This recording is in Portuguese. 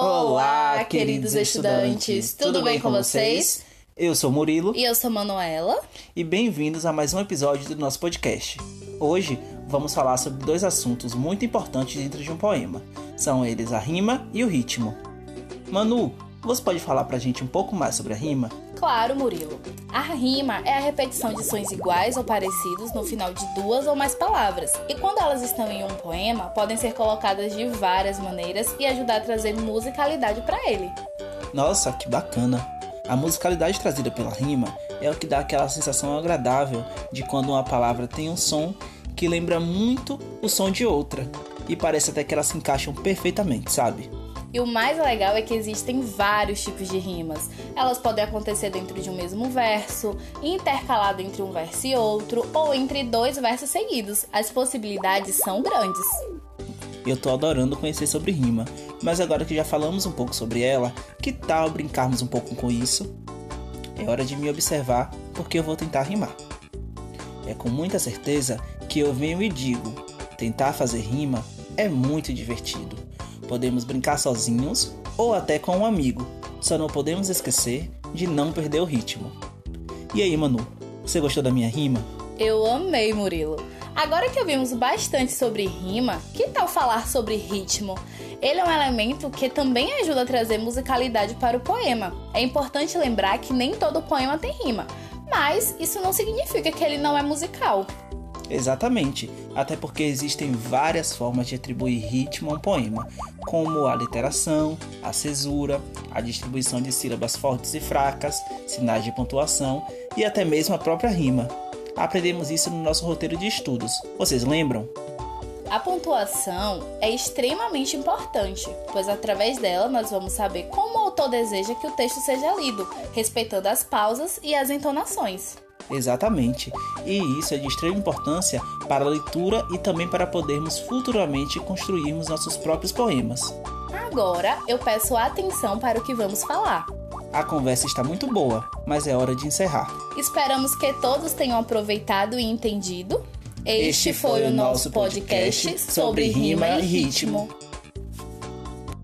Olá, queridos estudantes, tudo bem com vocês? Eu sou Murilo E eu sou Manuela. e bem-vindos a mais um episódio do nosso podcast. Hoje vamos falar sobre dois assuntos muito importantes dentro de um poema. São eles a rima e o ritmo. Manu, você pode falar pra gente um pouco mais sobre a rima? Claro, Murilo. A rima é a repetição de sons iguais ou parecidos no final de duas ou mais palavras. E quando elas estão em um poema, podem ser colocadas de várias maneiras e ajudar a trazer musicalidade para ele. Nossa, que bacana! A musicalidade trazida pela rima é o que dá aquela sensação agradável de quando uma palavra tem um som que lembra muito o som de outra e parece até que elas se encaixam perfeitamente, sabe? E o mais legal é que existem vários tipos de rimas. Elas podem acontecer dentro de um mesmo verso, intercalado entre um verso e outro, ou entre dois versos seguidos. As possibilidades são grandes. Eu tô adorando conhecer sobre rima, mas agora que já falamos um pouco sobre ela, que tal brincarmos um pouco com isso? É hora de me observar porque eu vou tentar rimar. É com muita certeza que eu venho e digo: tentar fazer rima é muito divertido. Podemos brincar sozinhos ou até com um amigo, só não podemos esquecer de não perder o ritmo. E aí, Manu, você gostou da minha rima? Eu amei, Murilo. Agora que ouvimos bastante sobre rima, que tal falar sobre ritmo? Ele é um elemento que também ajuda a trazer musicalidade para o poema. É importante lembrar que nem todo poema tem rima, mas isso não significa que ele não é musical. Exatamente, até porque existem várias formas de atribuir ritmo a um poema, como a literação, a cesura, a distribuição de sílabas fortes e fracas, sinais de pontuação e até mesmo a própria rima. Aprendemos isso no nosso roteiro de estudos. Vocês lembram? A pontuação é extremamente importante, pois através dela nós vamos saber como o autor deseja que o texto seja lido, respeitando as pausas e as entonações. Exatamente, e isso é de extrema importância para a leitura e também para podermos futuramente construirmos nossos próprios poemas. Agora eu peço atenção para o que vamos falar. A conversa está muito boa, mas é hora de encerrar. Esperamos que todos tenham aproveitado e entendido. Este foi o nosso podcast sobre rima e ritmo.